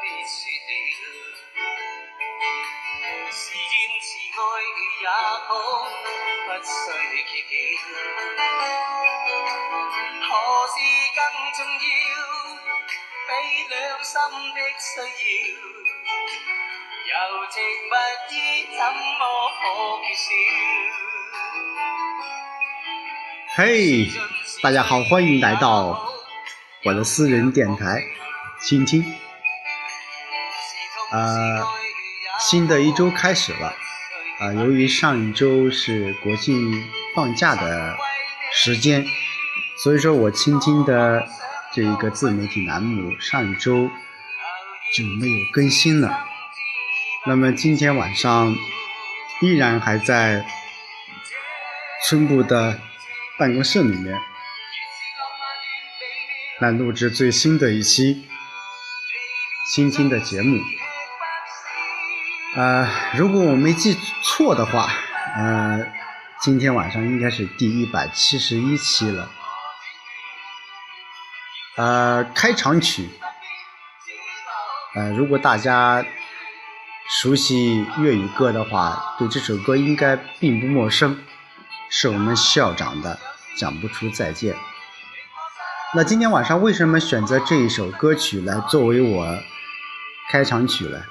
别说了，是缘是爱也好，不需揭晓。何事更重要？比两心的需要，柔情蜜意怎么可缺少？嘿，大家好，欢迎来到我的私人电台，倾听。呃，新的一周开始了，啊、由于上一周是国庆放假的时间，所以说我倾听的这一个自媒体栏目上一周就没有更新了。那么今天晚上依然还在村部的办公室里面来录制最新的一期倾听的节目。呃，如果我没记错的话，呃，今天晚上应该是第一百七十一期了。呃，开场曲，呃，如果大家熟悉粤语歌的话，对这首歌应该并不陌生，是我们校长的《讲不出再见》。那今天晚上为什么选择这一首歌曲来作为我开场曲呢？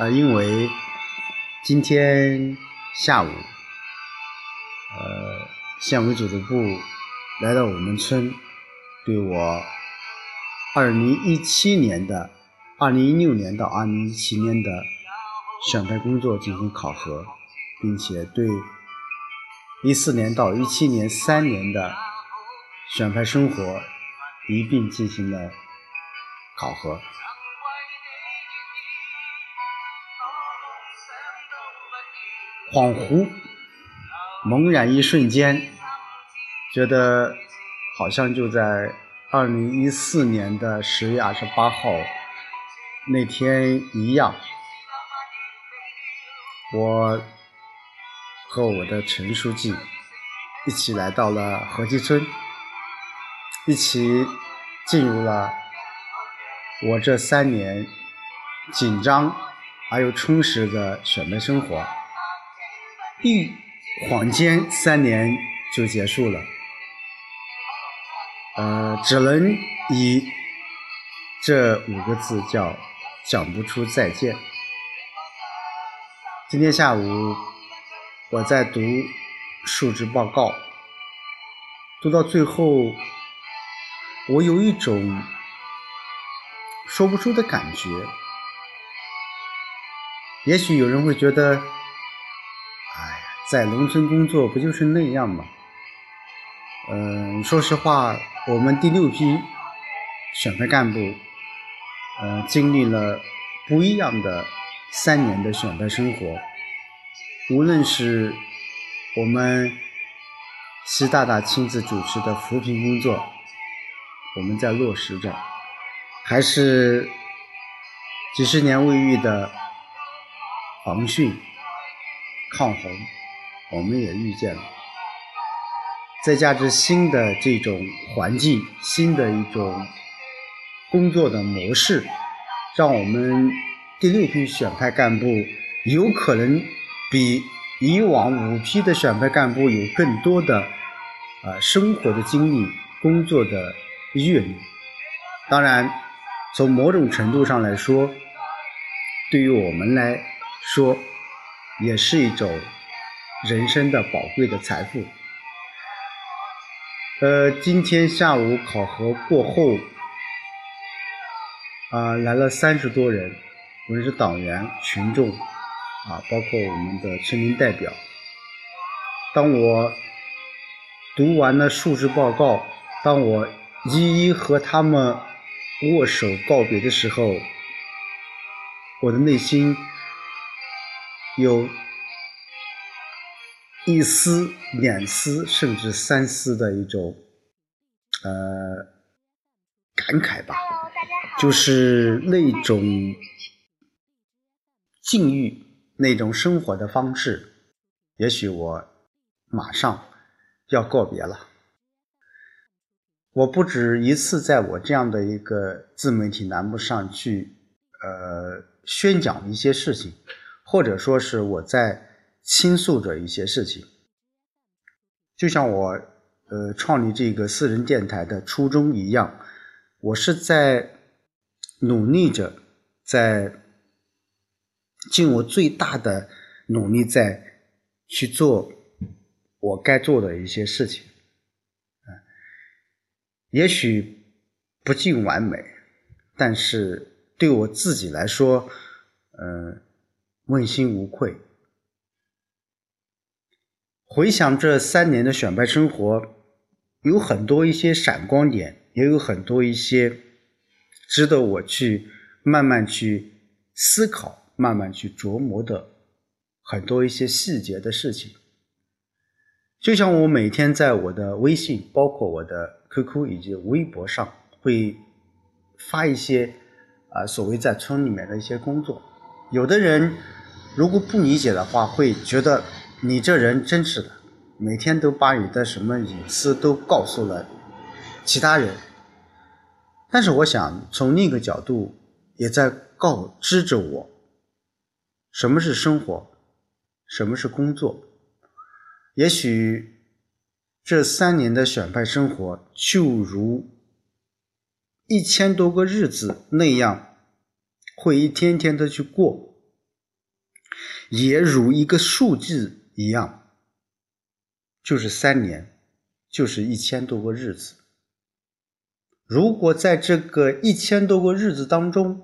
呃，因为今天下午，呃，县委组织部来到我们村，对我二零一七年的、二零一六年到二零一七年的选派工作进行考核，并且对一四年到一七年三年的选派生活一并进行了考核。恍惚，猛然一瞬间，觉得好像就在二零一四年的十月二十八号那天一样。我和我的陈书记一起来到了河基村，一起进入了我这三年紧张而又充实的选拔生活。一晃间，三年就结束了。呃，只能以这五个字叫“讲不出再见”。今天下午我在读述职报告，读到最后，我有一种说不出的感觉。也许有人会觉得，在农村工作不就是那样吗？嗯，说实话，我们第六批选派干部，呃，经历了不一样的三年的选派生活。无论是我们习大大亲自主持的扶贫工作，我们在落实着，还是几十年未遇的防汛、抗洪。我们也遇见了，再加之新的这种环境，新的一种工作的模式，让我们第六批选派干部有可能比以往五批的选派干部有更多的啊生活的经历、工作的阅历。当然，从某种程度上来说，对于我们来说，也是一种。人生的宝贵的财富。呃，今天下午考核过后，啊，来了三十多人，无论是党员、群众，啊，包括我们的村民代表。当我读完了述职报告，当我一一和他们握手告别的时候，我的内心有。一丝、两丝，甚至三丝的一种呃感慨吧，就是那种境遇、那种生活的方式，也许我马上要告别了。我不止一次在我这样的一个自媒体栏目上去，呃，宣讲一些事情，或者说是我在倾诉着一些事情。就像我，呃，创立这个私人电台的初衷一样，我是在努力着，在尽我最大的努力在去做我该做的一些事情。也许不尽完美，但是对我自己来说，嗯，问心无愧。回想这三年的选派生活，有很多一些闪光点，也有很多一些值得我去慢慢去思考、慢慢去琢磨的很多一些细节的事情。就像我每天在我的微信，包括我的。QQ 以及微博上会发一些啊，所谓在村里面的一些工作。有的人如果不理解的话，会觉得你这人真是的，每天都把你的什么隐私都告诉了其他人。但是我想从另一个角度，也在告知着我，什么是生活，什么是工作。也许。这三年的选派生活，就如一千多个日子那样，会一天天的去过，也如一个数字一样，就是三年，就是一千多个日子。如果在这个一千多个日子当中，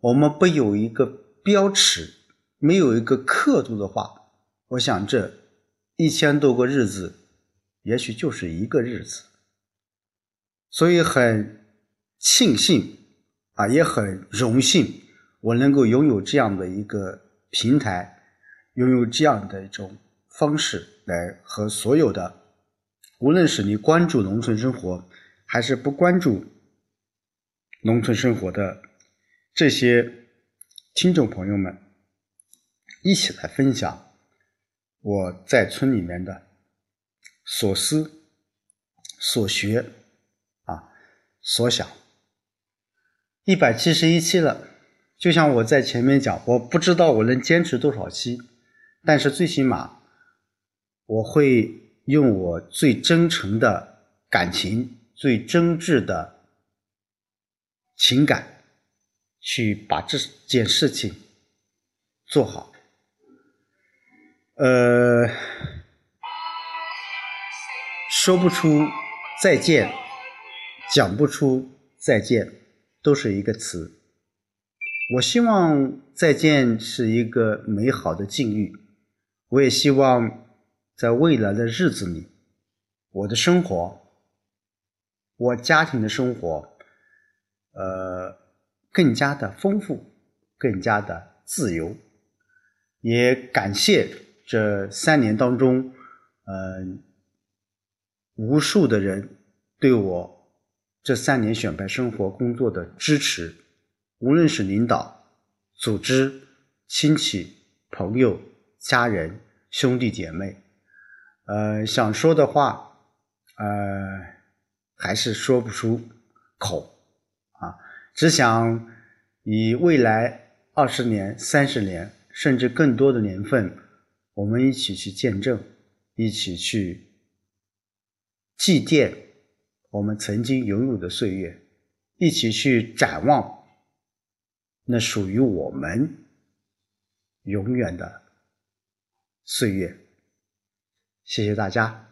我们不有一个标尺，没有一个刻度的话，我想这一千多个日子。也许就是一个日子，所以很庆幸啊，也很荣幸，我能够拥有这样的一个平台，拥有这样的一种方式来和所有的，无论是你关注农村生活，还是不关注农村生活的这些听众朋友们，一起来分享我在村里面的。所思、所学，啊，所想，一百七十一期了。就像我在前面讲，我不知道我能坚持多少期，但是最起码，我会用我最真诚的感情、最真挚的情感，去把这件事情做好。呃。说不出再见，讲不出再见，都是一个词。我希望再见是一个美好的境遇，我也希望在未来的日子里，我的生活，我家庭的生活，呃，更加的丰富，更加的自由。也感谢这三年当中，嗯。无数的人对我这三年选派生活工作的支持，无论是领导、组织、亲戚、朋友、家人、兄弟姐妹，呃，想说的话，呃，还是说不出口啊，只想以未来二十年、三十年，甚至更多的年份，我们一起去见证，一起去。祭奠我们曾经拥有的岁月，一起去展望那属于我们永远的岁月。谢谢大家。